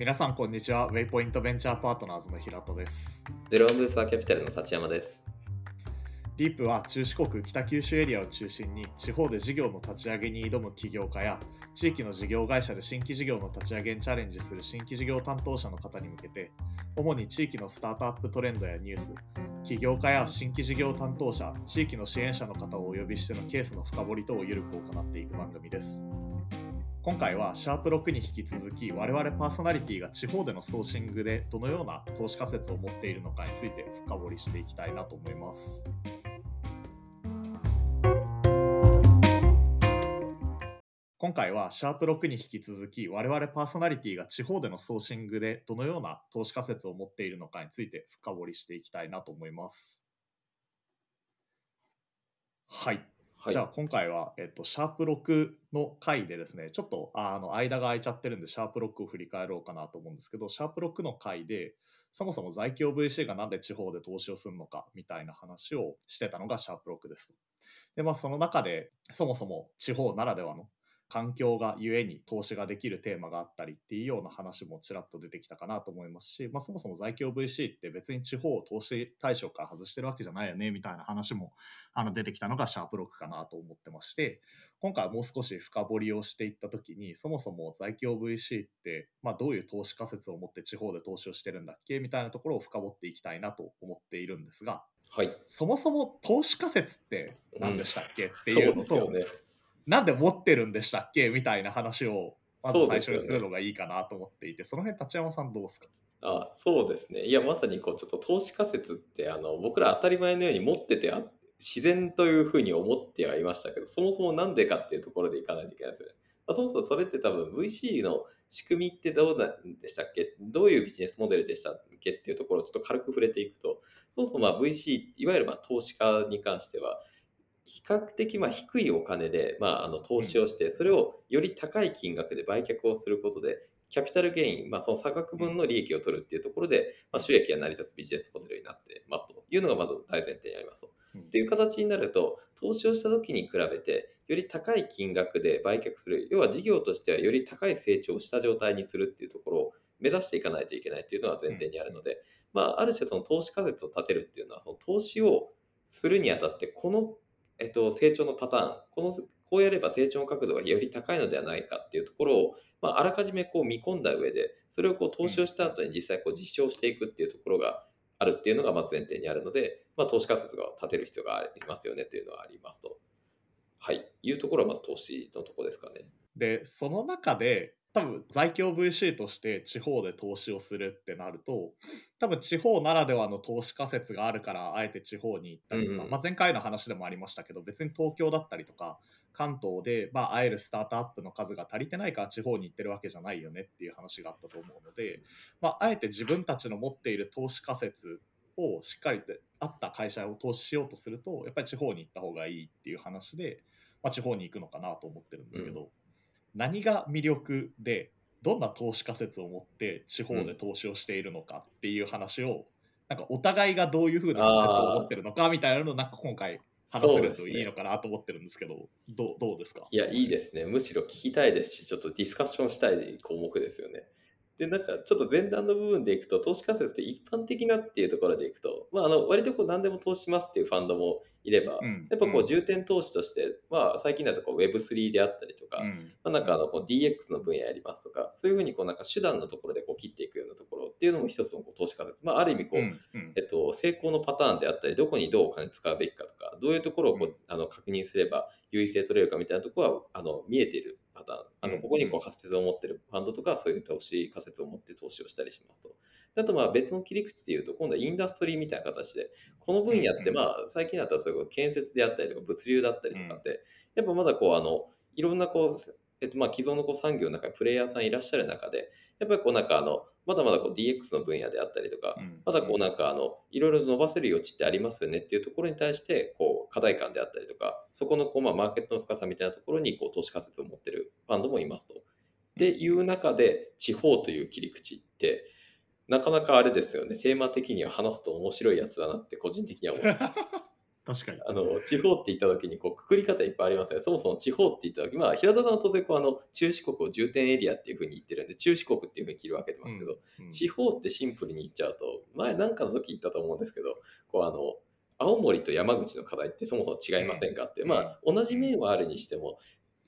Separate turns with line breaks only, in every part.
皆さんこんにちはウェイポイントベンチャーパートナーズの平戸です
ゼロワンブースターキャピタルの立山です。
リープは中四国北九州エリアを中心に地方で事業の立ち上げに挑む起業家や地域の事業会社で新規事業の立ち上げにチャレンジする新規事業担当者の方に向けて主に地域のスタートアップトレンドやニュース起業家や新規事業担当者地域の支援者の方をお呼びしてのケースの深掘り等をゆるく行っていく番組です今回はシャープ6に引き続き我々パーソナリティが地方でのソーシングでどのような投資仮説を持っているのかについて深掘りしていきたいなと思います。今回はシャープ6に引き続き我々パーソナリティが地方でのソーシングでどのような投資仮説を持っているのかについて深掘りしていきたいなと思います。はい。
はい。
じゃあ今回は、えっと、シャープ6の回でですね、ちょっとあの間が空いちゃってるんで、シャープ6を振り返ろうかなと思うんですけど、シャープ6の回で、そもそも在京 VC がなんで地方で投資をするのかみたいな話をしてたのがシャープ6ですと。で、まあその中で、そもそも地方ならではの環境がゆえに投資ができるテーマがあったりっていうような話もちらっと出てきたかなと思いますし、まあ、そもそも在京 VC って別に地方を投資対象から外してるわけじゃないよねみたいな話もあの出てきたのがシャープ6かなと思ってまして今回はもう少し深掘りをしていった時にそもそも在京 VC って、まあ、どういう投資仮説を持って地方で投資をしてるんだっけみたいなところを深掘っていきたいなと思っているんですが
はい。
そもそも投資仮説って何でしたっけ、って
そ
いうのと、
うですよね。
なんで持ってるんでしたっけみたいな話をまず最初にするのがいいかなと思っていてそ,、の辺立山さんどうですか？
あそうですね。いや、まさにこう、ちょっと投資仮説って、あの、僕ら当たり前のように持っててあ、自然というふうに思ってはいましたけど、そもそもなんでかっていうところでいかないといけないですよね。まあ、そもそもそれって多分 VC の仕組みってどうなんでしたっけ？どういうビジネスモデルでしたっけっていうところをちょっと軽く触れていくと、そもそもまあ VC、いわゆるまあ投資家に関しては、比較的まあ低いお金でまああの投資をして、それをより高い金額で売却をすることで、キャピタルゲイン、まあ、その差額分の利益を取るっていうところで、まあ、収益が成り立つビジネスモデルになってますというのがまず大前提にありますと。
うん。
っていう形になると、投資をした時に比べて、より高い金額で売却する、要は事業としてはより高い成長をした状態にするっていうところを目指していかないといけないっていうのは前提にあるので、まあ、ある種その投資仮説を立てるっていうのは、その投資をするにあたって、この、えっと、成長のパターン、このこうやれば成長の角度がより高いのではないかっていうところを、まあ、あらかじめこう見込んだ上で、それをこう投資をした後に実際こう実証していくっていうところがあるっていうのがまず前提にあるので、まあ、投資仮説が立てる必要がありますよねというのはありますと。はい。いうところはまず投資のところですかね。
でその中で多分在京 VC として地方で投資をするってなると多分地方ならではの投資仮説があるからあえて地方に行ったりとか、
うんうん。
まあ、前回の話でもありましたけど別に東京だったりとか関東で、まあ、会えるスタートアップの数が足りてないから地方に行ってるわけじゃないよねっていう話があったと思うので、まあ、あえて自分たちの持っている投資仮説をしっかりとあった会社を投資しようとするとやっぱり地方に行った方がいいっていう話で、まあ、地方に行くのかなと思ってるんですけど、何が魅力でどんな投資仮説を持って地方で投資をしているのかっていう話を、なんかお互いがどういうふうな仮説を持ってるのかみたいなのをなんか今回話せるといいのかなと思ってるんですけどどうどうですか？
いや、いいですね。むしろ聞きたいですし、ちょっとディスカッションしたい項目ですよね。で、なんかちょっと前段の部分でいくと、投資仮説って一般的なっていうところでいくと、まあ、あの割とこう何でも投資しますっていうファンドもいれば、
うん。
やっぱこ
う
重点投資として、まあ、最近だとこう Web3 であったりとか、
うん。
まあ、なんかあのこう DX の分野やりますとか、そういうふうにこうなんか手段のところでこう切っていくようなところっていうのも一つのこう投資仮説。まあ、ある意味こう、えっと、成功のパターンであったり、どこにどうお金使うべきかとか、どういうところをこう、
うん。
あの確認すれば優位性取れるかみたいなところはあの見えているパターン。あ
うん
のここにこう仮説を持っているファンドとか、そういう投資仮説を持って投資をしたりしますと。あとまあ別の切り口で言うと、今度はインダストリーみたいな形で、この分野ってまあ最近だったらそういう建設であったりとか物流だったりとかって、やっぱまだこうあのいろんなこうえっと、まあ既存のこう産業の中にプレイヤーさんいらっしゃる中で、やっぱりこうなんかあの、まだまだこう DX の分野であったりとか、
うん
まだこうなんかあの、いろいろ伸ばせる余地ってありますよねっていうところに対して、こう課題感であったりとか、そこのこうまあマーケットの深さみたいなところにこう投資仮説を持ってるファンドもいますと。っていう中で、地方という切り口って、なかなかあれですよね、テーマ的には話すと面白いやつだなって個人的には思う。
確かに。
あの地方って言った時にこうくくり方いっぱいありますね。そもそも地方って言った時、まあ、平田さんは当然こうあの中四国を重点エリアっていうふうに言ってるんで、中四国っていうふうに切り分けてますけど、
うんうん
地方ってシンプルに言っちゃうと、前なんかの時言ったと思うんですけど、こうあの青森と山口の課題ってそもそも違いませんかって、
うん
まあ同じ面はあるにしても、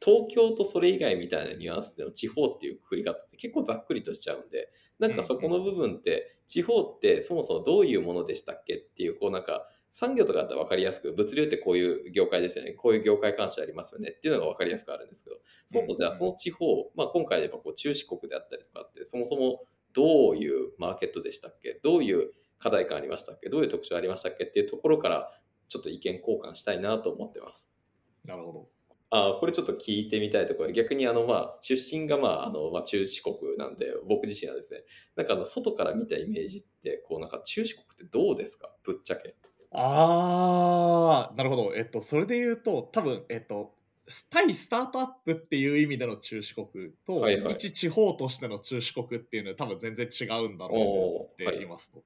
東京とそれ以外みたいなニュアンスでの地方っていうくくり方って結構ざっくりとしちゃうんで、なんかそこの部分って、地方ってそもそもどういうものでしたっけっていう、こうなんか産業とかだったら分かりやすく、物流ってこういう業界ですよね、こういう業界監視ありますよね。っていうのが分かりやすくあるんですけど、そもそもじゃあその地方、まあ、今回で言えばこう中四国であったりとかって、そもそもどういうマーケットでしたっけ？どういう課題感ありましたっけ？どういう特徴ありましたっけ？っていうところから、ちょっと意見交換したいなと思ってます。
なるほど。
あーこれちょっと聞いてみたいところで逆にあの、まあ、出身が、まああのまあ、中四国なんで僕自身はですねなんかあの外から見たイメージってこうなんか中四国ってどうですか？ぶっちゃけ
ああ、なるほど。えっと、それで言うと、多分、えっと、ス対スタートアップっていう意味での中四国と、
はいはい
一地方としての中四国っていうのは多分全然違うんだろうと思っていますと。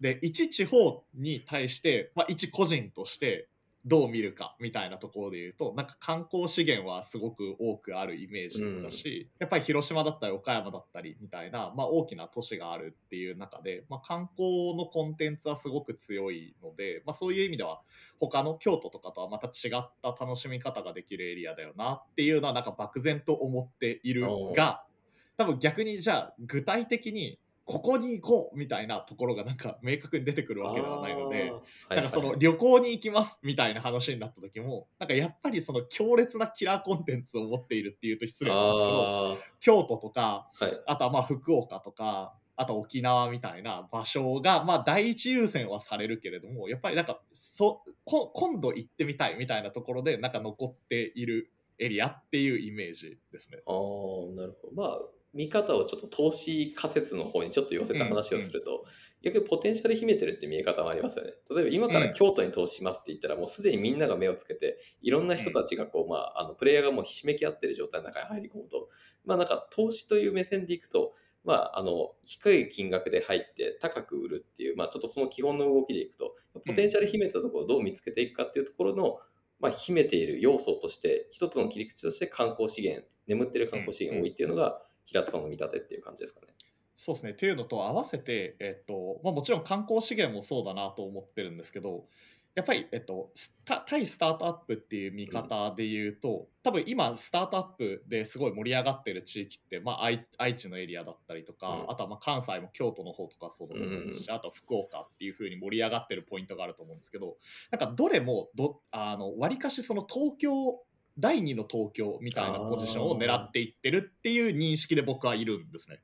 で、一地方に対して、まあ、一個人としてどう見るかみたいなところで言うと、なんか観光資源はすごく多くあるイメージだし、やっぱり広島だったり岡山だったりみたいな、まあ、大きな都市があるっていう中で、まあ、観光のコンテンツはすごく強いので、まあ、そういう意味では他の京都とかとはまた違った楽しみ方ができるエリアだよなっていうのはなんか漠然と思っているが多分逆にじゃあ具体的にここに行こうみたいなところがなんか明確に出てくるわけではないので。なんかその旅行に行きますみたいな話になった時もなんかやっぱりその強烈なキラーコンテンツを持っているっていうと失礼なんですけど
あ
京都とか
ーはい
あとはまあ福岡とかあと沖縄みたいな場所がまあ第一優先はされるけれどもやっぱりなんかそこ今度行ってみたいみたいなところでなんか残っているエリアっていうイメージですね。
あーなるほど。まあ、見方をちょっと投資仮説の方にちょっと寄せた話をすると、逆にポテンシャル秘めてるって見え方もありますよね。例えば今から京都に投資しますって言ったら、もうすでにみんなが目をつけて、いろんな人たちがこう、まあ、あのプレイヤーがもうひしめき合ってる状態の中に入り込むと、まあなんか投資という目線でいくと、まあ、あの低い金額で入って高く売るっていう、まあ、ちょっとその基本の動きでいくと、ポテンシャル秘めたところをどう見つけていくかっていうところの、まあ、秘めている要素として、一つの切り口として観光資源、眠ってる観光資源多いっていうのが、平田さんの見立てっていう感じですかね。
そうですね。っていうのと合わせて、えっとまあ、もちろん観光資源もそうだなと思ってるんですけどやっぱり、えっと、対スタートアップっていう見方で言うと、多分今スタートアップですごい盛り上がってる地域って、まあ、愛愛知のエリアだったりとか、
うん
あとはまあ関西も京都の方とかそうだと思うんですし、あとは福岡っていう風に盛り上がってるポイントがあると思うんですけどなんかどれもどあの割かしその東京第二の東京みたいなポジションを狙っていってるっていう認識で僕はいるんですね。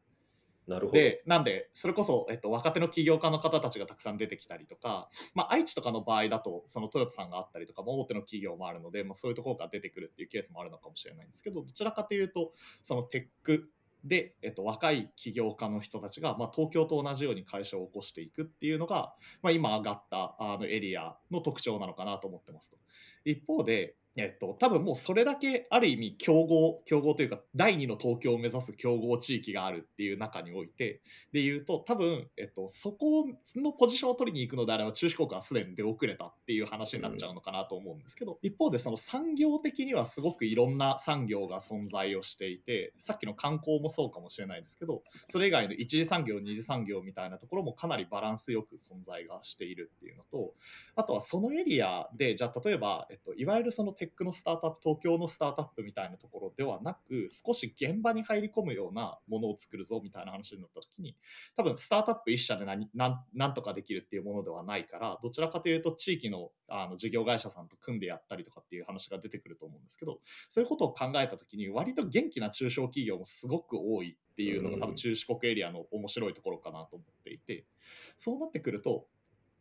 なるほど。
でなんでそれこそ、えっと、若手の起業家の方たちがたくさん出てきたりとか、まあ、愛知とかの場合だとそのトヨタさんがあったりとか、まあ、大手の企業もあるので、まあ、そういうところから出てくるっていうケースもあるのかもしれないんですけどどちらかというとそのテックで、えっと、若い起業家の人たちが、まあ、東京と同じように会社を起こしていくっていうのが、まあ、今上がったあのエリアの特徴なのかなと思ってますと。一方でえっと、多分もうそれだけある意味競合競合というか第二の東京を目指す競合地域があるっていう中においてで言うと多分、えっと、そこのポジションを取りに行くのであれば中四国はすでに出遅れたっていう話になっちゃうのかなと思うんですけど、一方でその産業的にはすごくいろんな産業が存在をしていてさっきの観光もそうかもしれないですけどそれ以外の一次産業二次産業みたいなところもかなりバランスよく存在がしているっていうのとあとはそのエリアでじゃあ例えば、えっと、いわゆるそのテックのスタートアップ東京のスタートアップみたいなところではなく少し現場に入り込むようなものを作るぞみたいな話になった時に多分スタートアップ一社で何何何とかできるっていうものではないからどちらかというと地域のあの事業会社さんと組んでやったりとかっていう話が出てくると思うんですけどそういうことを考えた時に割と元気な中小企業もすごく多いっていうのが多分中四国エリアの面白いところかなと思っていてそうなってくると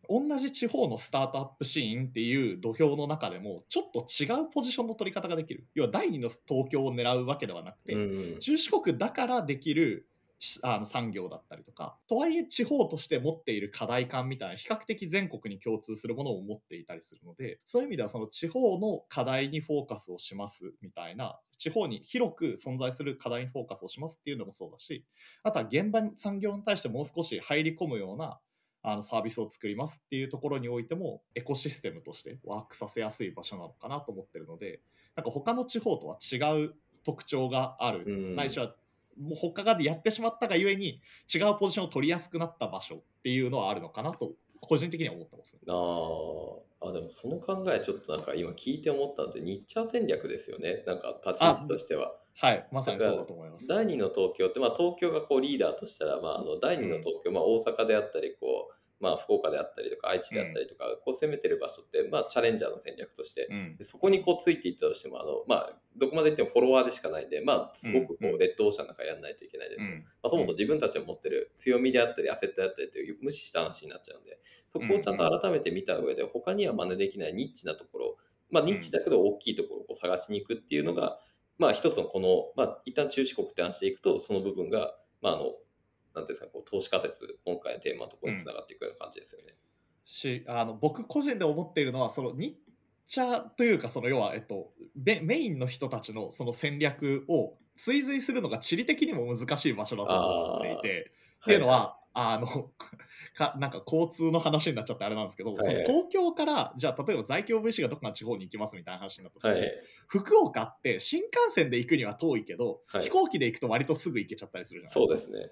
同じ地方のスタートアップシーンっていう土俵の中でもちょっと違うポジションの取り方ができる。要は第二の東京を狙うわけではなくて、
うん
中四国だからできるしあの産業だったりとかとはいえ地方として持っている課題感みたいな比較的全国に共通するものを持っていたりするのでそういう意味ではその地方の課題にフォーカスをしますみたいな地方に広く存在する課題にフォーカスをしますっていうのもそうだしあとは現場産業に対してもう少し入り込むようなあのサービスを作りますっていうところにおいてもエコシステムとしてワークさせやすい場所なのかなと思ってるのでなんか他の地方とは違う特徴がある、
うん。
ないしはもう他がやってしまったがゆえに違うポジションを取りやすくなった場所っていうのはあるのかなと個人的には思ってますね。
あー。あでもその考えちょっとなんか今聞いて思ったのでニッチャー戦略ですよね。なんか立ち位置としては
はい、まさにそうだと思います。
第二の東京って、まあ、東京がこうリーダーとしたら、まあ、あの第二の東京、まあ、大阪であったりこう、まあ、福岡であったりとか愛知であったりとか、こう攻めてる場所って、まあ、チャレンジャーの戦略として
うん。
でそこにこうついていったとしてもあの、まあ、どこまでいってもフォロワーでしかない。んで、まあ、すごくこ
うんう
うん。レッドオーシャンなんかやらないといけないですよ。
うん。
まあ、そもそも自分たちが持ってる強みであったりアセットであったりという無視した話になっちゃうんでそこをちゃんと改めて見た上で他には真似できないニッチなところまあニッチだけど大きいところを探しに行くっていうのがまあ一つのこのまあ一旦中四国って話していくとその部分がまああのなんていうんですかこう投資仮説今回のテーマのところにつながっていくような感じですよね。
しあの僕個人で思っているのはそのニッチャというかその要は、えっと、メメインの人たちのその戦略を追随するのが地理的にも難しい場所だと思っていてっていうのは、あの かなんか交通の話になっちゃってあれなんですけど、
はい
その東京からじゃあ例えば在京 VC がどこか地方に行きますみたいな話になった時に、
はいはい
福岡って新幹線で行くには遠いけど、
はい
飛行機で行くと割とすぐ行けちゃったりするじゃないですか。
そうですね。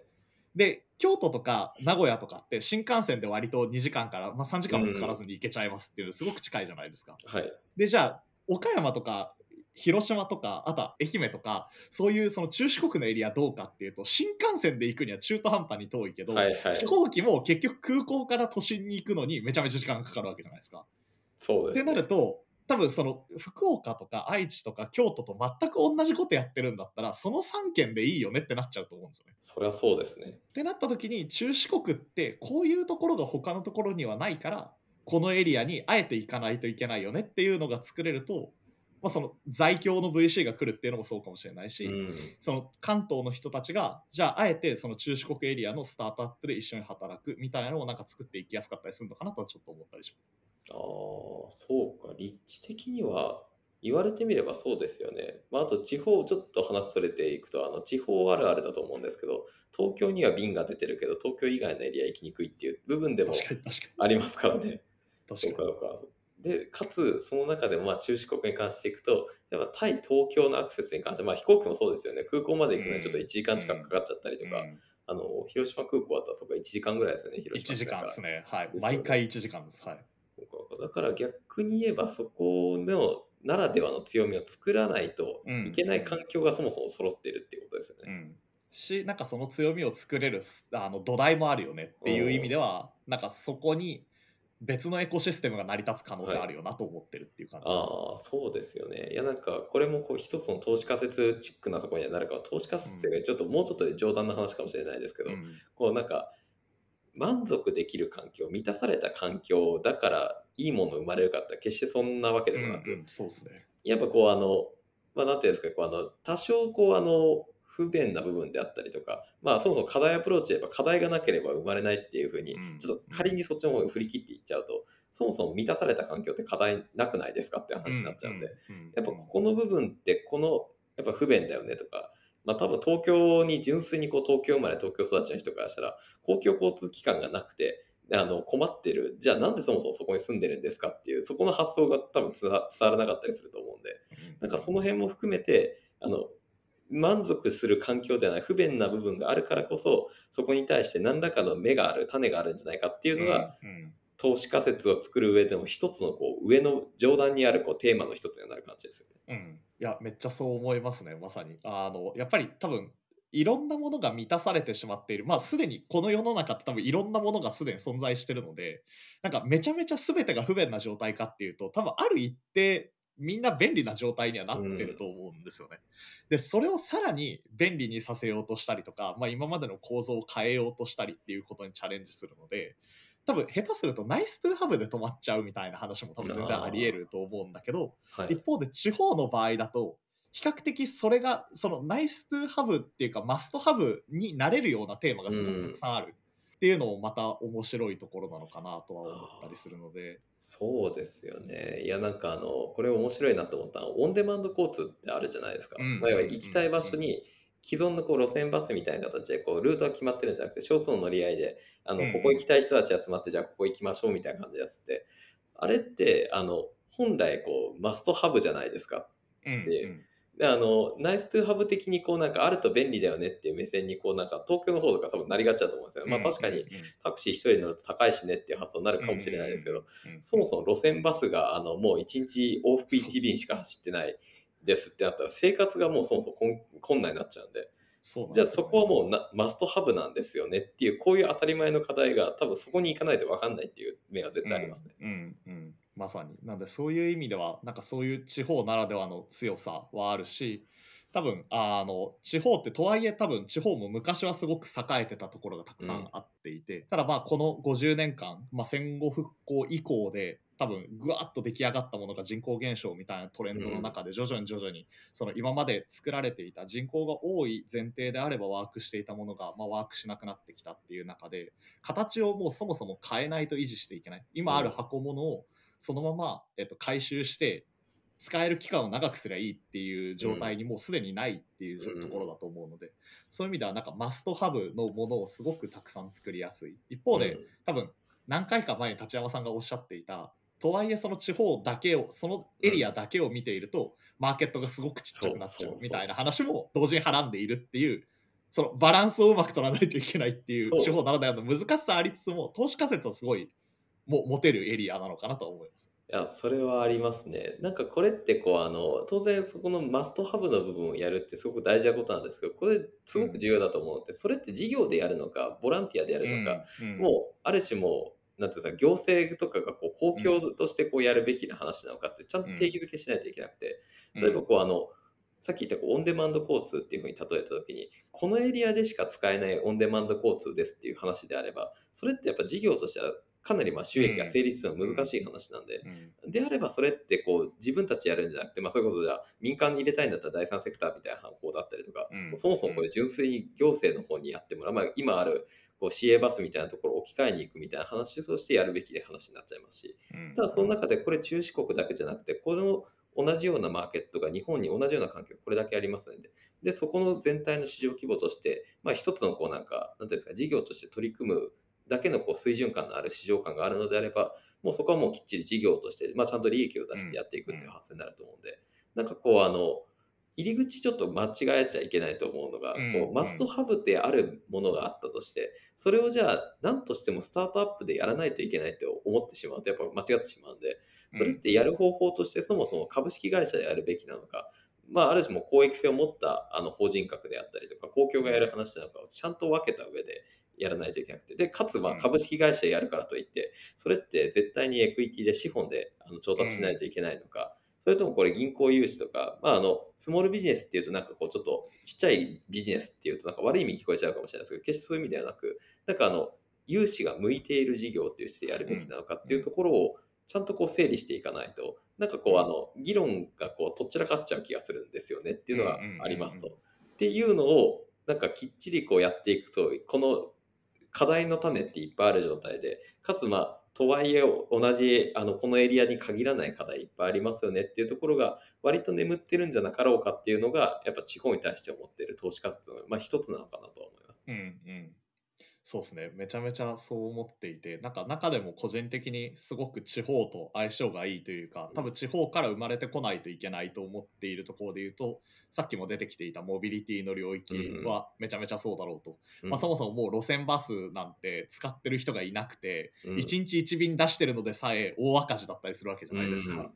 で京都とか名古屋とかって新幹線で割と2時間から、まあ、3時間もかからずに行けちゃいますっていうのすごく近いじゃないですか。
はい
でじゃあ岡山とか広島とかあとは愛媛とかそういうその中四国のエリアどうかっていうと新幹線で行くには中途半端に遠いけど、
はいはい
飛行機も結局空港から都心に行くのにめちゃめちゃ時間がかかるわけじゃないですか。って
そうですね。
なると多分その福岡とか愛知とか京都と全く同じことやってるんだったらその3県でいいよねってなっちゃうと思うんですよね。
そりゃそうですね。
ってなった時に中四国ってこういうところが他のところにはないからこのエリアにあえて行かないといけないよねっていうのが作れると、まあ、その在京の VC が来るっていうのもそうかもしれないし、
うん
その関東の人たちがじゃああえてその中四国エリアのスタートアップで一緒に働くみたいなのをなんか作っていきやすかったりするのかなとはちょっと思ったりします。
ああ、そうか。立地的には言われてみればそうですよね。まあ、あと地方、ちょっと話それていくと、あの地方あるあるだと思うんですけど、東京には便が出てるけど、東京以外のエリア行きにくいっていう部分でも
確かに確か
ありますからね。
に確かに
そうかそうか。で、かつ、その中でもまあ中四国に関していくと、やっぱ対東京のアクセスに関しては、まあ飛行機もそうですよね。空港まで行くのにちょっと1時間近くかかっちゃったりとか、
うん
あの、広島空港だったらそこ1時間ぐらいですよね、広島
1時間です
ね。
ね。はい。
ね
毎回1時間です。はい。
だから逆に言えばそこのならではの強みを作らないと
うん
いけない環境がそもそも揃っているっていうことですよね。
うん、しなんかその強みを作れるすあの土台もあるよねっていう意味ではなんかそこに別のエコシステムが成り立つ可能性あるよなと思ってるっていう感じです、
ああそうですよね。いやなんかこれもこう一つの投資仮説チックなところにはなるから投資仮説がちょっともうちょっとで冗談の話かもしれないですけど、
うん
こうなんか満足できる環境満たされた環境だからいいもの生まれるかって決してそんなわけでもなく、
うんうんそうですね。
やっぱこうあの、まあ、なんていうんですか、こうあの多少こうあの不便な部分であったりとか、まあそもそも課題アプローチで言えば課題がなければ生まれないっていうふうに
うん、
ちょっと仮にそっちの方に振り切っていっちゃうと、そもそも満たされた環境って課題なくないですかって話になっちゃうんで、やっぱここの部分ってこのやっぱ不便だよねとか、まあ多分東京に純粋にこう東京生まれ東京育ちの人からしたら公共交通機関がなくてあの困ってる。じゃあなんでそもそもそこに住んでるんですかっていうそこの発想が多分伝わらなかったりすると思うんで。なんかその辺も含めてあの満足する環境ではない不便な部分があるからこそそこに対して何らかの芽がある種があるんじゃないかっていうのが、
うんうん。
投資仮説を作る上でも一つのこう上の上段にあるこうテーマの一つになる感じですよね。
うん、いやめっちゃそう思いますねまさに。あのやっぱり多分いろんなものが満たされてしまっている。まあすでにこの世の中って多分いろんなものがすでに存在してるのでなんかめちゃめちゃ全てが不便な状態かっていうと多分ある一定みんな便利な状態にはなってると思うんですよね。でそれをさらに便利にさせようとしたりとか、まあ、今までの構造を変えようとしたりっていうことにチャレンジするので多分下手するとナイストゥーハブで止まっちゃうみたいな話も多分全然あり得ると思うんだけど
はい。
一方で地方の場合だと比較的それがそのナイストゥーハブっていうかマストハブになれるようなテーマがすごくたくさんあるっていうのもまた面白いところなのかなとは思ったりするので。
そうですよね。いや、なんかあの、これ面白いなと思ったのは、オンデマンド交通ってあるじゃないですか。
うん
まあ、要は行きたい場所に既存のこう路線バスみたいな形でこうルートが決まってるんじゃなくて少数の乗り合いであの
うん
ここ行きたい人たち集まってじゃあここ行きましょうみたいな感じでやつってあれってあの本来こうマストハブじゃないですか。
うん
で
うん
であのナイストゥーハブ的にこうなんかあると便利だよねっていう目線にこうなんか東京の方とか多分なりがちだと思うんですよ。まあ確かにタクシー一人乗ると高いしねっていう発想になるかもしれないですけど、そもそも路線バスがあのもう1日往復1便しか走ってないですってなったら生活がもうそもそも困困難になっちゃうんで。じゃあ
そうなんですよね。
そこはもうなマストハブなんですよねっていうこういう当たり前の課題が多分そこに行かないと分かんないっていう面は絶対ありますね。
うんうんうんまさに。なんでそういう意味ではなんかそういう地方ならではの強さはあるし多分あの地方ってとはいえ多分地方も昔はすごく栄えてたところがたくさんあっていて、ただまあこの50年間、まあ、戦後復興以降で多分ぐわっと出来上がったものが人口減少みたいなトレンドの中で徐々に徐々にその今まで作られていた人口が多い前提であればワークしていたものが、まあ、ワークしなくなってきたっていう中で形をもうそもそも変えないと維持していけない。今ある箱物をそのまま、えっと、回収して使える期間を長くすればいいっていう状態にもうすでにないっていう
うん
ところだと思うので、そういう意味ではなんかマストハブのものをすごくたくさん作りやすい。一方で、多分何回か前に立山さんがおっしゃっていたとはいえその地方だけをそのエリアだけを見ていると、マーケットがすごくちっちゃくなっちゃ
そう
みたいな話も同時にはらんでいるっていうそのバランスをうまく取らないといけないっていう。地方ならではの難しさありつつも投資仮説はすごいも持てるエリアなのかなと思います。
いや、それはありますね。なんかこれってこう、あの、当然そこのマストハブの部分をやるってすごく大事なことなんですけど、これすごく重要だと思うので、それって事業でやるのか、ボランティアでやるのか、
うん。
もうある種もう、なんていうか、行政とかがこう公共としてこうやるべきな話なのかって、ちゃんと定義づけしないといけなくて、
うん。
例えばこう、あの、さっき言ったこうオンデマンド交通っていうふうに例えたときに、このエリアでしか使えないオンデマンド交通ですっていう話であれば、それってやっぱ事業としてはかなりまあ収益が成立するのは難しい話なんで、
うん。
であればそれってこう自分たちやるんじゃなくて、まあ、それこそじゃあ民間に入れたいんだったら第三セクターみたいな方法だったりとか、そもそもこれ純粋に行政の方にやってもらう、まあ、今あるこう市営バスみたいなところを置き換えに行くみたいな話としてやるべきで話になっちゃいますし、
うん。
ただその中でこれ中四国だけじゃなくて、この同じようなマーケットが日本に同じような環境これだけありますので、で、そこの全体の市場規模として、まあ一つのこうなんか、なんていうんですか、事業として取り組むだけのこう水準感のある市場感があるのであれば、もうそこはもうきっちり事業として、まあちゃんと利益を出してやっていくっていう発想になると思うんで、なんかこうあの、入り口ちょっと間違えちゃいけないと思うのが、
うん。
こうマストハブであるものがあったとして、それをじゃあ何としてもスタートアップでやらないといけないって思ってしまうとやっぱ間違ってしまうんで、それってやる方法としてそもそも株式会社でやるべきなのか、まあ、ある種も公益性を持ったあの法人格であったりとか、公共がやる話なのかをちゃんと分けた上でやらないといけなくて、で、かつまあ
うん。
株式会社でやるからといって、それって絶対にエクイティで資本であの調達しないといけないのか、それともこれ銀行融資とか、まあ、あのスモールビジネスっていうとなんかこうちょっとちっちゃいビジネスっていうとなんか悪い意味に聞こえちゃうかもしれないですけど、決してそういう意味ではなく、なんかあの融資が向いている事業としてやるべきなのかっていうところをちゃんとこう整理していかないと、なんかこうあの議論がこうとっちらかっちゃう気がするんですよねっていうのがありますと。っていうのをなんかきっちりこうやっていくと、この課題の種っていっぱいある状態で、かつまあとはいえ同じあのこのエリアに限らない課題いっぱいありますよねっていうところが割と眠ってるんじゃなかろうかっていうのがやっぱ地方に対して思っている投資活動の、まあ、一つなのかなと思います。
うんうんそうですね。めちゃめちゃそう思っていてなんか中でも個人的にすごく地方と相性がいいというか多分地方から生まれてこないといけないと思っているところで言うとさっきも出てきていたモビリティの領域はめちゃめちゃそうだろうと、
うん。
まあ、そもそももう路線バスなんて使ってる人がいなくて、
うん。
1日1便出してるのでさえ大赤字だったりするわけじゃないですか。
うん。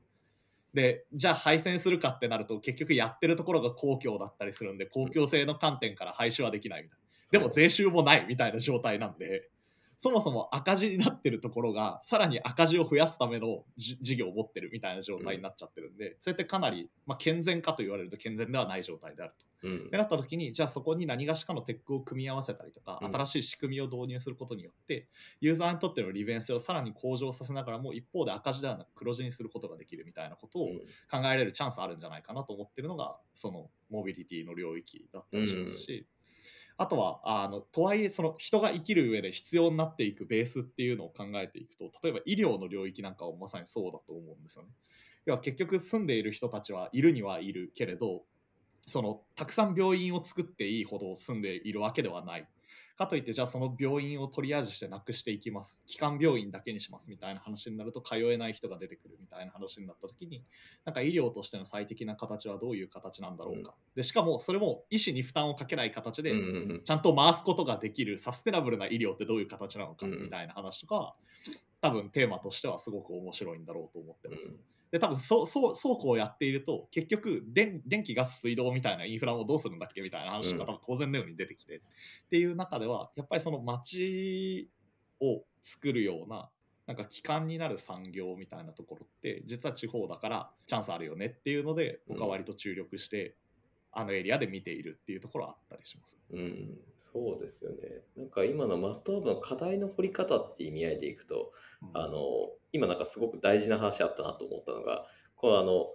でじゃあ廃線するかってなると結局やってるところが公共だったりするんで公共性の観点から廃止はできないみたいな。でも税収もないみたいな状態なんで、そもそも赤字になってるところが、さらに赤字を増やすためのじ事業を持ってるみたいな状態になっちゃってるんで、それってかなり、まあ、健全かと言われると健全ではない状態であると。
うん。
ってなった時に、じゃあそこに何がしかのテックを組み合わせたりとか、
うん。
新しい仕組みを導入することによって、ユーザーにとっての利便性をさらに向上させながらも、一方で赤字ではなく黒字にすることができるみたいなことを
うん。
考えれるチャンスあるんじゃないかなと思ってるのがそのモビリティの領域だったりしますし、あとはあのとはいえその人が生きる上で必要になっていくベースっていうのを考えていくと例えば医療の領域なんかはまさにそうだと思うんですよね。要は結局住んでいる人たちはいるにはいるけれどそのたくさん病院を作っていいほど住んでいるわけではない。かといってじゃあその病院をとりあえずしてなくしていきます。基幹病院だけにしますみたいな話になると通えない人が出てくるみたいな話になった時になんか医療としての最適な形はどういう形なんだろうか、うん、でしかもそれも医師に負担をかけない形でちゃんと回すことができるサステナブルな医療ってどういう形なのかみたいな話とか多分テーマとしてはすごく面白いんだろうと思ってます。うんで多分そそ倉庫をやっていると結局電電気ガス水道みたいなインフラをどうするんだっけみたいな話が多分当然のように出てきて、うん、っていう中ではやっぱりその街を作るようななんか基幹になる産業みたいなところって実は地方だからチャンスあるよねっていうので僕は割と注力してあのエリアで見ているっていうところはあったりします。
うん、そうですよね。なんか今のマストアーブの課題の掘り方って意味合いでいくと、うん、あの今なんかすごく大事な話あったなと思ったのが、このあの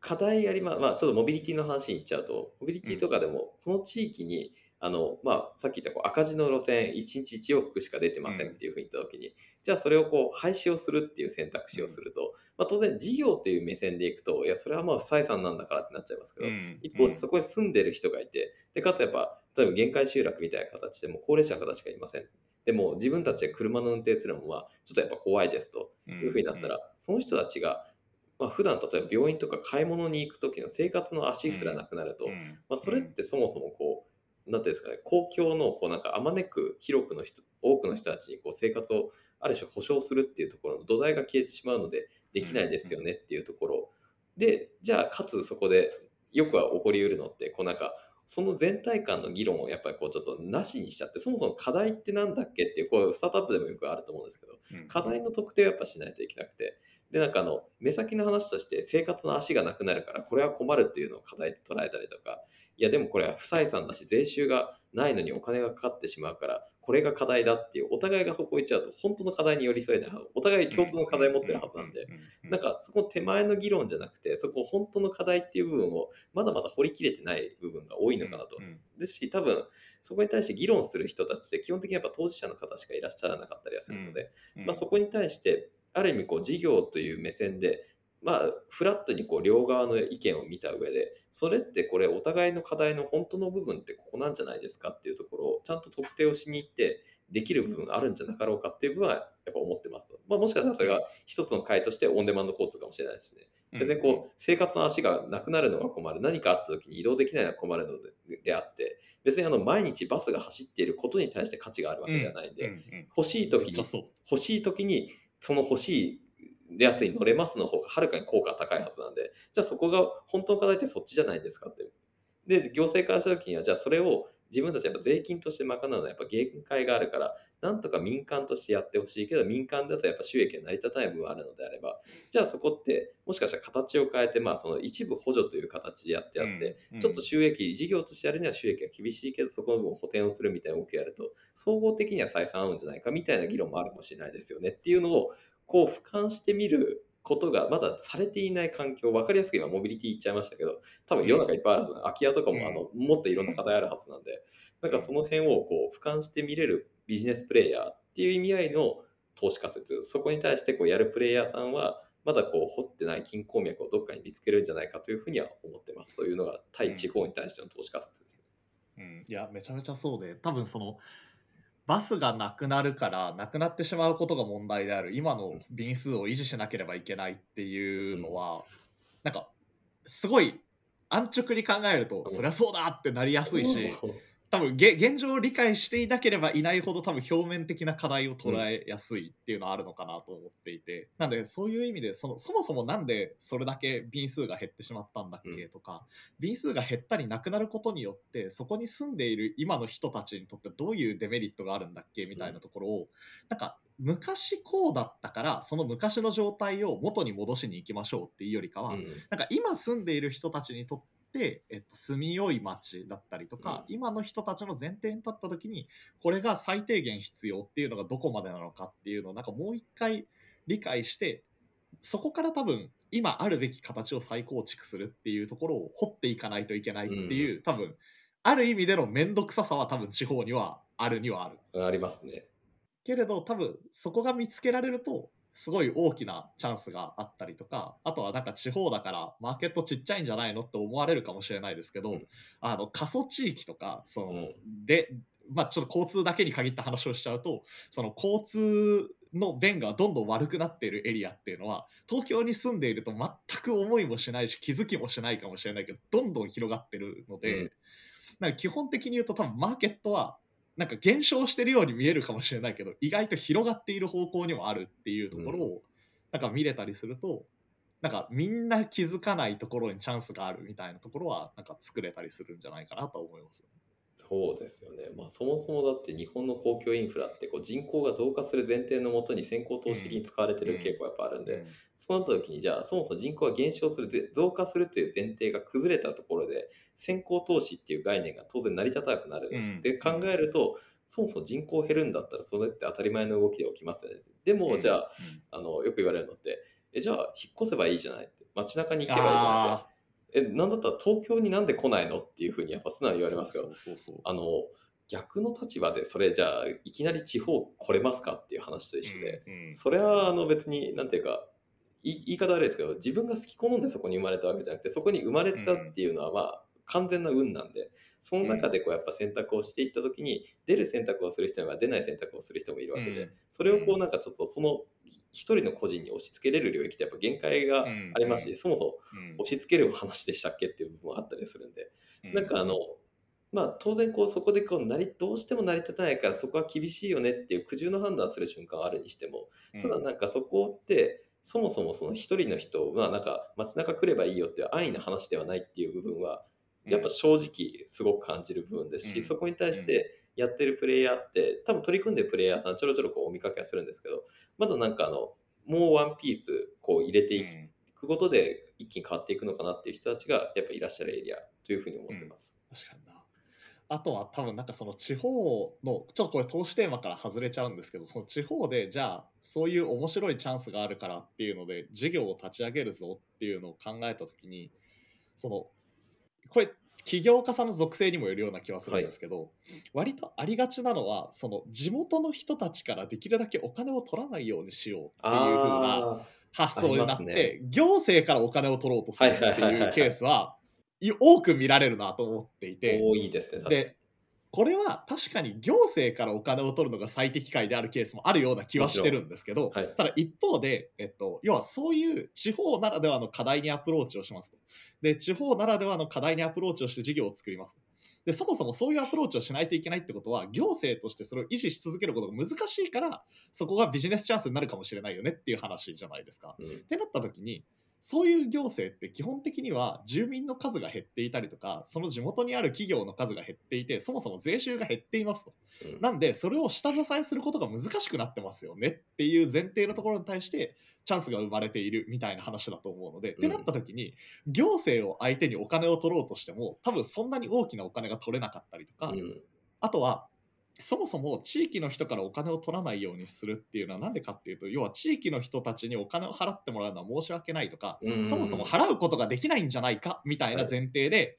課題ありま、まあ、ちょっとモビリティの話に行っちゃうと、モビリティとかでもこの地域にあの、まあ、さっき言ったこう赤字の路線1日1往復しか出てませんっていうふうに言った時に、うん、じゃあそれをこう廃止をするっていう選択肢をすると、まあ、当然事業っていう目線でいくといやそれはまあ不採算なんだからってなっちゃいますけど、うん、一方でそこに住んでる人がいてでかつやっぱ例えば限界集落みたいな形でも高齢者の方しかいませんでも自分たちで車の運転するのはちょっとやっぱ怖いですと。いうふうになったら、その人たちがまあ、普段例えば病院とか買い物に行く時の生活の足すらなくなると、まあ、それってそもそもこうなんていうんですかね、公共のこうなんかあまねく広くの人、多くの人たちにこう生活をある種保障するっていうところの土台が消えてしまうのでできないですよねっていうところ。で、じゃあかつそこでよくは起こりうるのって、こうなんかその全体感の議論をやっぱりこうちょっとなしにしちゃって、そもそも課題ってなんだっけっていう、こうスタートアップでもよくあると思うんですけど、課題の特定をやっぱしないといけなくて、で、なんかあの、目先の話として生活の足がなくなるから、これは困るっていうのを課題で捉えたりとか、いやでもこれは不採算だし、税収がないのにお金がかかってしまうから、これが課題だっていう、お互いがそこ行っちゃうと、本当の課題に寄り添えない、お互い共通の課題を持ってるはずなんで、なんかそこ手前の議論じゃなくて、そこ本当の課題っていう部分をまだまだ掘りきれてない部分が多いのかなと思います。ですし、多分そこに対して議論する人たちって基本的にやっぱ当事者の方しかいらっしゃらなかったりはするので、まあ、そこに対してある意味こう事業という目線でまあ、フラットにこう両側の意見を見た上で、それってこれお互いの課題の本当の部分ってここなんじゃないですかっていうところをちゃんと特定をしに行って、できる部分があるんじゃなかろうかっていう部分はやっぱ思ってますと。まあ、もしかしたらそれが一つの回としてオンデマンド交通かもしれないですね。別にこう生活の足がなくなるのが困る、何かあった時に移動できないのが困るのであって、別にあの毎日バスが走っていることに対して価値があるわけではないんで、欲しい時に、欲しい時にその欲しいやつに乗れますの方がはるかに効果高いはずなんで、じゃあそこが本当の課題ってそっちじゃないですかって。で、行政からした時には、じゃあそれを自分たちやっぱ税金として賄うのはやっぱ限界があるから、なんとか民間としてやってほしいけど、民間だとやっぱ収益が成り立たない部分があるのであれば、じゃあそこってもしかしたら形を変えて、まあその一部補助という形でやってあって、ちょっと収益、事業としてやるには収益が厳しいけど、そこの分補填をするみたいな動きをやると、総合的には採算合うんじゃないかみたいな議論もあるかもしれないですよねっていうのを、こう俯瞰してみることがまだされていない環境、分かりやすく今、モビリティ言っちゃいましたけど、多分世の中いっぱいあるはず、空き家とかもあのもっといろんな課題あるはずなんで、なんかその辺をこう俯瞰して見れるビジネスプレイヤーっていう意味合いの投資仮説、そこに対してこうやるプレイヤーさんは、まだこう掘ってない金鉱脈をどっかに見つけるんじゃないかというふうには思ってます。というのが対地方に対しての投資仮説です、
うん、いやめちゃめちゃそうで多分そのバスがなくなるからなくなってしまうことが問題である。今の便数を維持しなければいけないっていうのは、うん、なんかすごい安直に考えると、そりゃそうだってなりやすいし、多分現状を理解していなければいないほど多分表面的な課題を捉えやすいっていうのはあるのかなと思っていて、うん、なんでそういう意味でそのそもそもなんでそれだけ便数が減ってしまったんだっけとか、うん、便数が減ったりなくなることによってそこに住んでいる今の人たちにとってどういうデメリットがあるんだっけみたいなところを、うん、なんか昔こうだったからその昔の状態を元に戻しに行きましょうっていうよりかは、うん、なんか今住んでいる人たちにとって、えっと、住みよい街だったりとか、うん、今の人たちの前提に立った時にこれが最低限必要っていうのがどこまでなのかっていうのをなんかもう一回理解してそこから多分今あるべき形を再構築するっていうところを掘っていかないといけないっていう、うん、多分ある意味での面倒くささは多分地方にはあるにはある。
ありますね。
けれど多分そこが見つけられるとすごい大きなチャンスがあったりとかあとはなんか地方だからマーケットちっちゃいんじゃないのって思われるかもしれないですけど、
うん。
あの過疎地域とかその、
うん。
でまあちょっと交通だけに限った話をしちゃうとその交通の便がどんどん悪くなっているエリアっていうのは東京に住んでいると全く思いもしないし気づきもしないかもしれないけどどんどん広がってるので、
うん。
なんか基本的に言うと多分マーケットはなんか減少してるように見えるかもしれないけど意外と広がっている方向にもあるっていうところを、なんか見れたりするとなんかみんな気づかないところにチャンスがあるみたいなところはなんか作れたりするんじゃないかなと思います。
そうですよね。まあ、そもそもだって日本の公共インフラってこう人口が増加する前提のもとに先行投資的に使われてる傾向がやっぱあるんで、そうなった時にじゃあそもそも人口が減少するぜ増加するという前提が崩れたところで先行投資っていう概念が当然成り立たなくなる。
うん。
で考えるとそもそも人口減るんだったらそれって当たり前の動きで起きますよね。でも、じゃああのよく言われるのってえじゃあ引っ越せばいいじゃないって。街中に行けばいいじゃないって。
あ
えなんだったら東京になんで来ないの？っていうふうにやっぱ素直
ー
に言われますよ。
そうそうそうそう。
あの逆の立場でそれじゃあいきなり地方来れますかっていう話と一緒で、
うんうん。
それはあの別になんていうかい言い方悪いですけど自分が好き好んでそこに生まれたわけじゃなくてそこに生まれたっていうのはまあ完全な運なんでその中でこうやっぱ選択をしていった時に出る選択をする人もいれば出ない選択をする人もいるわけで、
うん。
それをこうなんかちょっとその一人の個人に押し付けれる領域ってやっぱ限界がありますし、
うん。
そもそも
うん。
押し付ける話でしたっけっていう部分もあったりするんで、
うん。
なんかあの、まあ当然こうそこでこうなりどうしても成り立たないからそこは厳しいよねっていう苦渋の判断する瞬間はあるにしても、ただなんかそこってそもそもその一人の人はなんか街中来ればいいよっていう安易な話ではないっていう部分はやっぱ正直すごく感じる部分ですし、
うん
そこに対してやってるプレイヤーって多分取り組んでるプレイヤーさんちょろちょろこうお見かけはするんですけどまだなんかあのもうワンピースこう入れてい
うん
くことで一気に変わっていくのかなっていう人たちがやっぱいらっしゃるエリアというふうに思ってます。
確かにな。あとは多分なんかその地方のちょっとこれ投資テーマから外れちゃうんですけどその地方でじゃあそういう面白いチャンスがあるからっていうので事業を立ち上げるぞっていうのを考えた時にそのこれ起業家さんの属性にもよるような気はするんですけど、割とありがちなのはその地元の人たちからできるだけお金を取らないようにしようっていう風な
あ
発想になって、
ね
行政からお金を取ろうとするって
はいはいはいはいはい
いうケースはい多く見られるなと思ってい
ー
て。
多いですね、
で。これは確かに行政からお金を取るのが最適解であるケースもあるような気はしてるんですけど、
はい
ただ一方で、えっと、要はそういう地方ならではの課題にアプローチをしますと。で、地方ならではの課題にアプローチをして事業を作りますと。で、そもそもそういうアプローチをしないといけないってことは、行政としてそれを維持し続けることが難しいから、そこがビジネスチャンスになるかもしれないよねっていう話じゃないですか。
うん
ってなった時にそういう行政って基本的には住民の数が減っていたりとかその地元にある企業の数が減っていてそもそも税収が減っていますと。
うん。
なんでそれを下支えすることが難しくなってますよねっていう前提のところに対してチャンスが生まれているみたいな話だと思うので、ってなった時に行政を相手にお金を取ろうとしても多分そんなに大きなお金が取れなかったりとか、
うん。
あとはそもそも地域の人からお金を取らないようにするっていうのは何でかっていうと要は地域の人たちにお金を払ってもらうのは申し訳ないとか、
うん。
そもそも払うことができないんじゃないかみたいな前提で、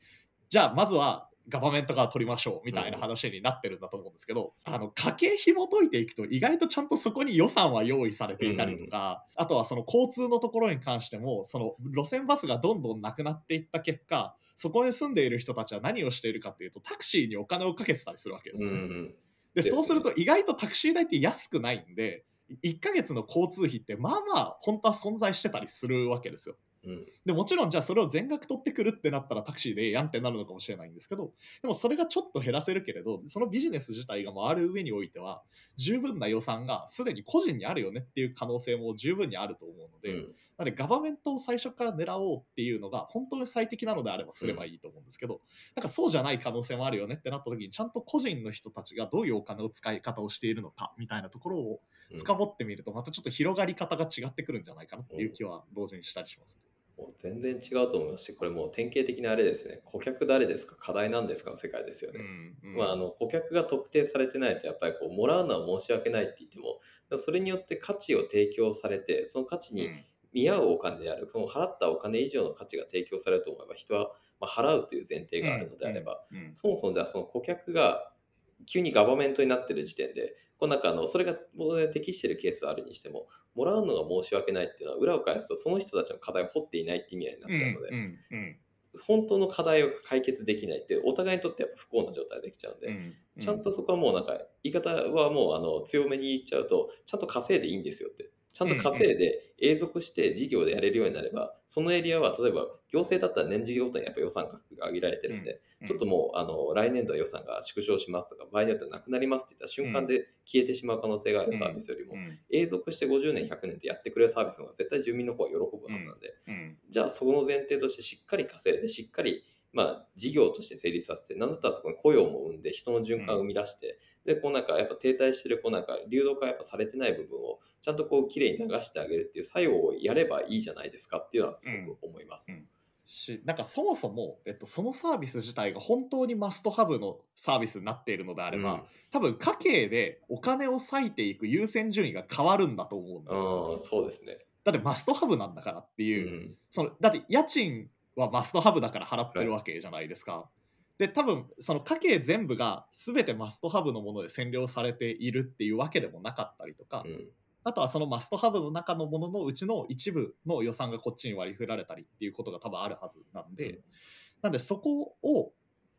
じゃあまずはガバメントから取りましょうみたいな話になってるんだと思うんですけど、あの家計紐解いていくと意外とちゃんとそこに予算は用意されていたりとか、あとはその交通のところに関してもその路線バスがどんどんなくなっていった結果そこに住んでいる人たちは何をしているかっていうとタクシーにお金をかけてたりするわけですよ。ね。
うんうん
でそうすると意外とタクシー代って安くないんで1ヶ月の交通費ってまあまあ本当は存在してたりするわけですよ。
うん。
でもちろんじゃあそれを全額取ってくるってなったらタクシーでええやんってなるのかもしれないんですけどでもそれがちょっと減らせるけれどそのビジネス自体が回る上においては十分な予算がすでに個人にあるよねっていう可能性も十分にあると思うので、
うん
なのでガバメントを最初から狙おうっていうのが本当に最適なのであればすればいいと思うんですけど、なんかそうじゃない可能性もあるよねってなった時にちゃんと個人の人たちがどういうお金を使い方をしているのかみたいなところを
うん。
深掘ってみるとまたちょっと広がり方が違ってくるんじゃないかなっていう気は同時にしたりします。
もう全然違うと思います。しこれもう典型的なあれですね。顧客誰ですか？課題なんですか？の世界ですよね。
うん
まあ、あの顧客が特定されてないとやっぱりこうもらうのは申し訳ないって言ってもそれによって価値を提供されてその価値に見合うお金であるその払ったお金以上の価値が提供されると思えば人はまあ払うという前提があるのであれば、
うん
そもそもじゃあその顧客が急にガバメントになってる時点で、こうなんかあのそれが適してるケースはあるにしても、もらうのが申し訳ないっていうのは、裏を返すと、その人たちの課題を掘っていないって意味合いになっちゃうので、本当の課題を解決できないって、お互いにとってやっぱ不幸な状態できちゃうんで、
うん。
ちゃんとそこはもうなんか、言い方はもうあの強めに言っちゃうと、ちゃんと稼いでいいんですよって。ちゃんと稼いで永続して事業でやれるようになれば、そのエリアは例えば行政だったら年次ごとにやっぱ予算額が上げられてるんで、
うん。
ちょっともうあの来年度は予算が縮小しますとか、場合によってはなくなりますって言った瞬間で消えてしまう可能性があるサービスよりも、
うん。
永続して50年、100年とやってくれるサービスの方が絶対住民の方は喜ぶはずなんで、
うん。
じゃあその前提としてしっかり稼いで、しっかりまあ事業として成立させて、なんだったらそこに雇用も生んで、人の循環を生み出して、で、こうなんかやっぱ停滞してる、こうなんか流動化やっぱされてない部分をちゃんとこうきれいに流してあげるっていう作用をやればいいじゃないですかっていうのはすごく思います。
うんしなんかそもそも、えっと、そのサービス自体が本当にマストハブのサービスになっているのであれば、
うん
多分家計でお金を割いていく優先順位が変わるんだと思うんですよ。
そうですね。
だってマストハブなんだからって
う
いう、
ん。
そのだって家賃はマストハブだから払ってるわけじゃないですか。で多分その家計全部が全てマストハブのもので占領されているっていうわけでもなかったりとか、
うん。
あとはそのマストハブの中のもののうちの一部の予算がこっちに割り振られたりっていうことが多分あるはずなんで、
うん。
なんでそこを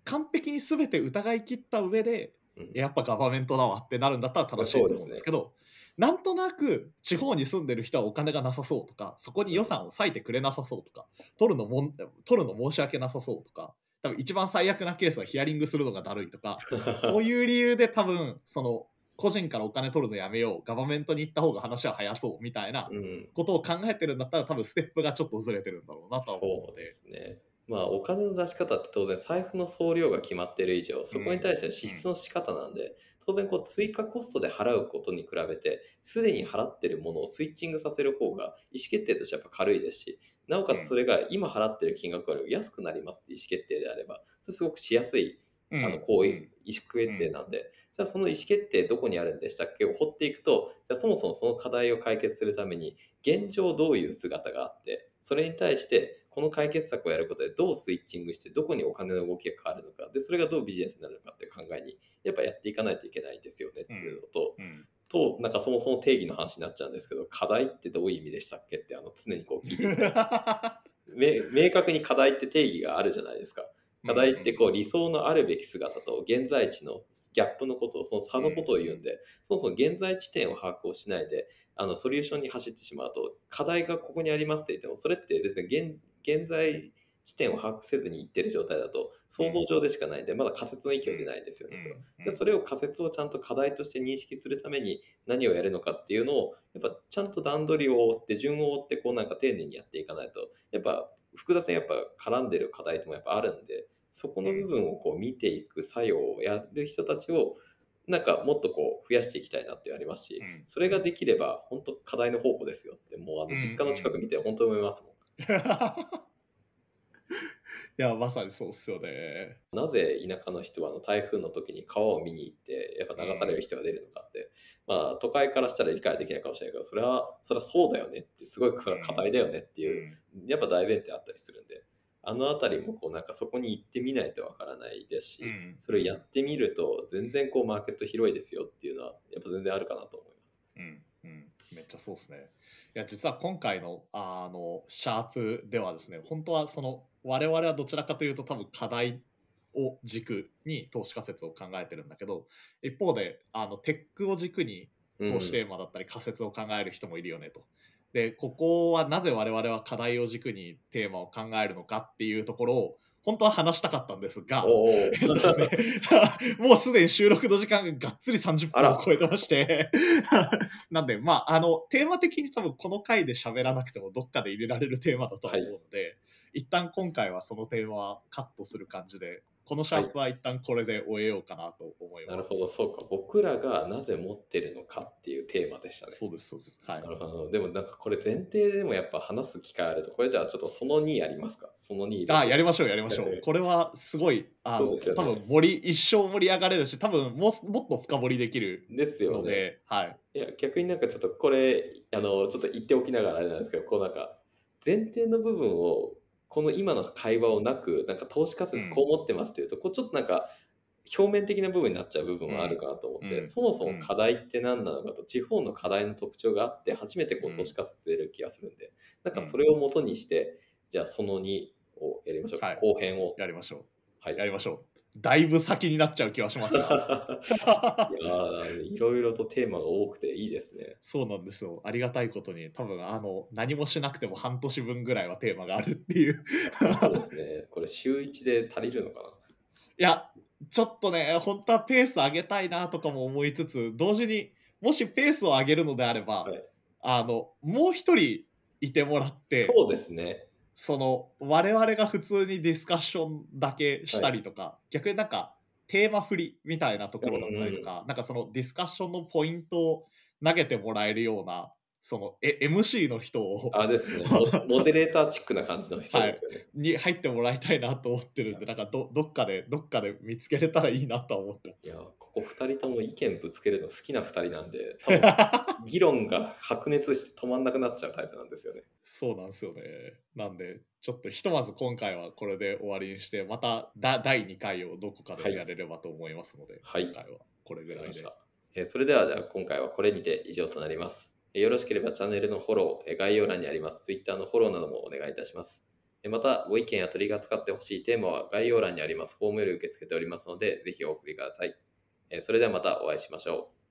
完璧に全て疑い切った上で
うん。
やっぱガバメントだわってなるんだったら正しいと思うんですけどなんとなく地方に住んでる人はお金がなさそうとかそこに予算を割いてくれなさそうとか取るのもん取るの申し訳なさそうとか多分一番最悪なケースはヒアリングするのがだるいとか そういう理由で多分その個人からお金取るのやめようガバメントに行った方が話は早そうみたいな
うん。
ことを考えてるんだったら多分ステップがちょっとずれてるんだろうなとは思う
そうで
のです
ね。まあ、お金の出し方って当然財布の総量が決まってる以上、そこに対しての支出の仕方なんで、当然こう追加コストで払うことに比べて、すでに払ってるものをスイッチングさせる方が意思決定としてやっぱ軽いですし、なおかつそれが今払ってる金額より安くなりますっていう意思決定であれば、それすごくしやすいあの行為、意思決定なんで、じゃあその意思決定どこにあるんでしたっけを掘っていくと、じゃあそもそもその課題を解決するために、現状どういう姿があって、それに対してこの解決策をやることでどうスイッチングして、どこにお金の動きが変わるのか、で、それがどうビジネスになるのかっていう考えに、やっぱやっていかないといけないですよねっていうのと、
うん
と、なんかそもそも定義の話になっちゃうんですけど、課題ってどういう意味でしたっけってあの常にこう聞いて 明確に課題って定義があるじゃないですか。課題ってこう理想のあるべき姿と現在地のギャップのことをその差のことを言うんで、そもそも現在地点を把握をしないであのソリューションに走ってしまうと課題がここにありますって言ってもそれって別に現現在地点を把握せずに言ってる状態だと想像上でしかないんでまだ仮説の域を出ないんですよね。とでそれを仮説をちゃんと課題として認識するために何をやるのかっていうのをやっぱちゃんと段取りを追って順を追ってこうなんか丁寧にやっていかないとやっぱ複雑にやっぱ絡んでる課題ともやっぱあるんでそこの部分をこう見ていく作用をやる人たちをなんかもっとこう増やしていきたいなってありますし
うん
それができれば本当課題の宝庫ですよってもうあの実家の近く見て本当に思いますもん。
いやまさにそうっすよね。
なぜ田舎の人はあの台風の時に川を見に行ってやっぱ流される人が出るのかって、まあ都会からしたら理解できないかもしれないけどそれはそれはそうだよねってすごいそれは課題だよねっていう、やっぱ大前提あったりするんで。あの辺りもこうなんかそこに行ってみないとわからないですし、
うん。
それをやってみると全然こうマーケット広いですよっていうのはやっぱ全然あるかなと思います。
うん。うん、めっちゃそうですね。いや実は今回のあのシャープではですね本当はその我々はどちらかというと多分課題を軸に投資仮説を考えてるんだけど一方であのテックを軸に投資テーマだったり仮説を考える人もいるよねと。でここはなぜ我々は課題を軸にテーマを考えるのかっていうところを本当は話したかったんですが、
お
えっとですね、もうすでに収録の時間ががっつり30
あら
分を超えてまして、なんで、まあ、あの、テーマ的に多分この回で喋らなくてもどっかで入れられるテーマだとは思うので、一旦今回はそのテーマはカットする感じで、このシャープは一旦これで終えようかなと思います。
なるほどそうか僕らがなぜ持ってるのかっていうテーマでしたね。
そうです、そうです。はい
な。るほど。でもなんかこれ前提でもやっぱ話す機会あると、これじゃあちょっとその2やりますか？その2で。
あやりましょうやりましょ
ええ
う。これはすごい、あの、
ね
多分盛り、一生盛り上がれるし、多分もうもっと深掘りできる
ですよね。
ので、はい。
いや、逆になんかちょっとこれ、あの、ちょっと言っておきながらあれなんですけど、こうなんか、前提の部分を、この今の会話をなく、なんか投資仮説こう思ってますっていうと、こうちょっとなんか、表面的な部分になっちゃう部分はあるかなと思って、
うん
そもそも課題って何なのかと、地方の課題の特徴があって、初めてこ
う
うん都市仮説出る気がするんで、なんかそれを元にして、じゃあその2をやりましょう。
はい
後編を。
やりましょう。
はい。
やりましょう。だいぶ先になっちゃう気はしますが。
いろいろとテーマが多くていいですね。
そうなんですよ。ありがたいことに、多分あの何もしなくても半年分ぐらいはテーマがあるっていう。
そうですね。これ週1で足りるのかな？い
や、ちょっとね、本当はペース上げたいなとかも思いつつ、同時にもしペースを上げるのであれば、
はい
あのもう一人いてもらって、
そうですね。
その我々が普通にディスカッションだけしたりとか、逆になんかテーマ振りみたいなところだったりとか、なんかそのディスカッションのポイントを投げてもらえるようなそのえ MC の人を
あですね モ。モデレーターチックな感じの人ですよね。
に入ってもらいたいなと思ってるんでなんかどどっかでどっかで見つけれたらいいなとは思ってます
いや、。ここ2人とも意見ぶつけるの好きな2人なんで、多分 議論が白熱して止まんなくなっちゃうタイプなんですよね。
そうなんですよね。なんで、ちょっとひとまず今回はこれで終わりにして、まただ第2回をどこかでやれればと思いますので、
はい
今回はこれぐらいで。
わかりました。えーそれではじゃあ今回はこれにて以上となります。えーよろしければチャンネルのフォロー、えー概要欄にあります Twitter のフォローなどもお願いいたします。えーまた、ご意見や取り扱ってほしいテーマは概要欄にありますフォームより受け付けておりますので、ぜひお送りください。それではまたお会いしましょう。